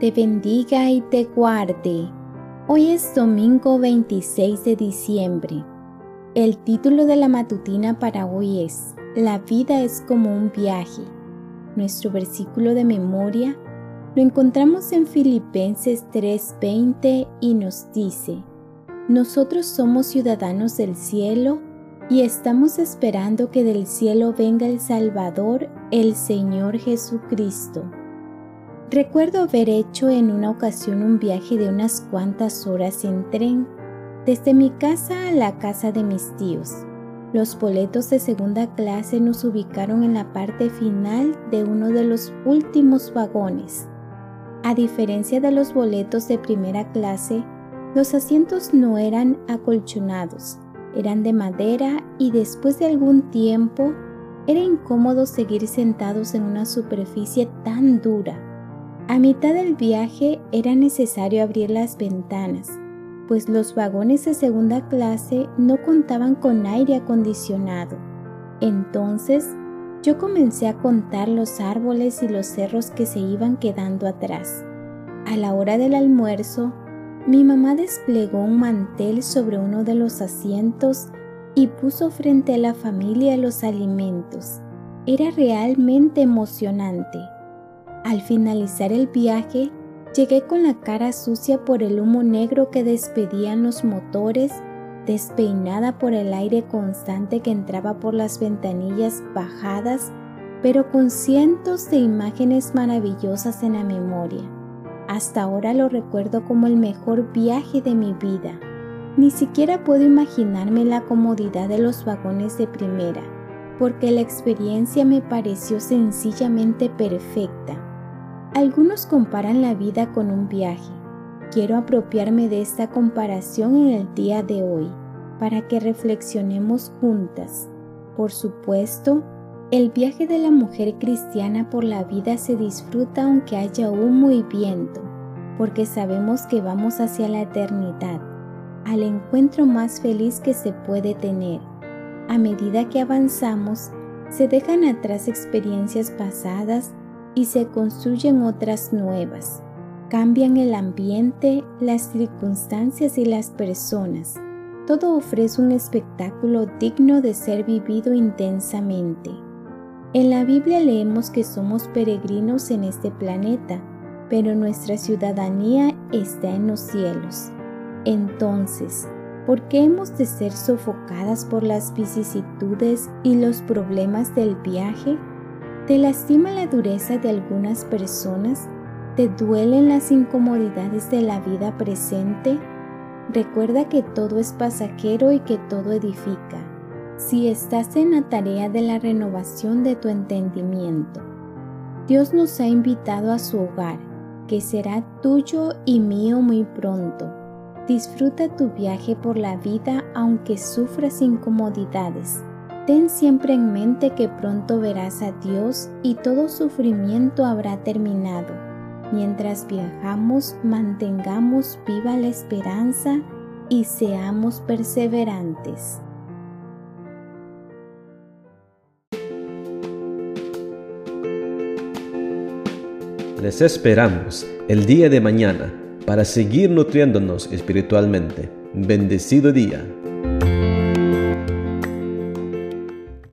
te bendiga y te guarde. Hoy es domingo 26 de diciembre. El título de la matutina para hoy es La vida es como un viaje. Nuestro versículo de memoria lo encontramos en Filipenses 3:20 y nos dice, Nosotros somos ciudadanos del cielo y estamos esperando que del cielo venga el Salvador, el Señor Jesucristo. Recuerdo haber hecho en una ocasión un viaje de unas cuantas horas en tren, desde mi casa a la casa de mis tíos. Los boletos de segunda clase nos ubicaron en la parte final de uno de los últimos vagones. A diferencia de los boletos de primera clase, los asientos no eran acolchonados, eran de madera y después de algún tiempo era incómodo seguir sentados en una superficie tan dura a mitad del viaje era necesario abrir las ventanas, pues los vagones de segunda clase no contaban con aire acondicionado. Entonces, yo comencé a contar los árboles y los cerros que se iban quedando atrás. A la hora del almuerzo, mi mamá desplegó un mantel sobre uno de los asientos y puso frente a la familia los alimentos. Era realmente emocionante. Al finalizar el viaje, llegué con la cara sucia por el humo negro que despedían los motores, despeinada por el aire constante que entraba por las ventanillas bajadas, pero con cientos de imágenes maravillosas en la memoria. Hasta ahora lo recuerdo como el mejor viaje de mi vida. Ni siquiera puedo imaginarme la comodidad de los vagones de primera, porque la experiencia me pareció sencillamente perfecta. Algunos comparan la vida con un viaje. Quiero apropiarme de esta comparación en el día de hoy para que reflexionemos juntas. Por supuesto, el viaje de la mujer cristiana por la vida se disfruta aunque haya humo y viento, porque sabemos que vamos hacia la eternidad, al encuentro más feliz que se puede tener. A medida que avanzamos, se dejan atrás experiencias pasadas y se construyen otras nuevas. Cambian el ambiente, las circunstancias y las personas. Todo ofrece un espectáculo digno de ser vivido intensamente. En la Biblia leemos que somos peregrinos en este planeta, pero nuestra ciudadanía está en los cielos. Entonces, ¿por qué hemos de ser sofocadas por las vicisitudes y los problemas del viaje? ¿Te lastima la dureza de algunas personas? ¿Te duelen las incomodidades de la vida presente? Recuerda que todo es pasajero y que todo edifica. Si estás en la tarea de la renovación de tu entendimiento, Dios nos ha invitado a su hogar, que será tuyo y mío muy pronto. Disfruta tu viaje por la vida aunque sufras incomodidades Ten siempre en mente que pronto verás a Dios y todo sufrimiento habrá terminado. Mientras viajamos, mantengamos viva la esperanza y seamos perseverantes. Les esperamos el día de mañana para seguir nutriéndonos espiritualmente. Bendecido día.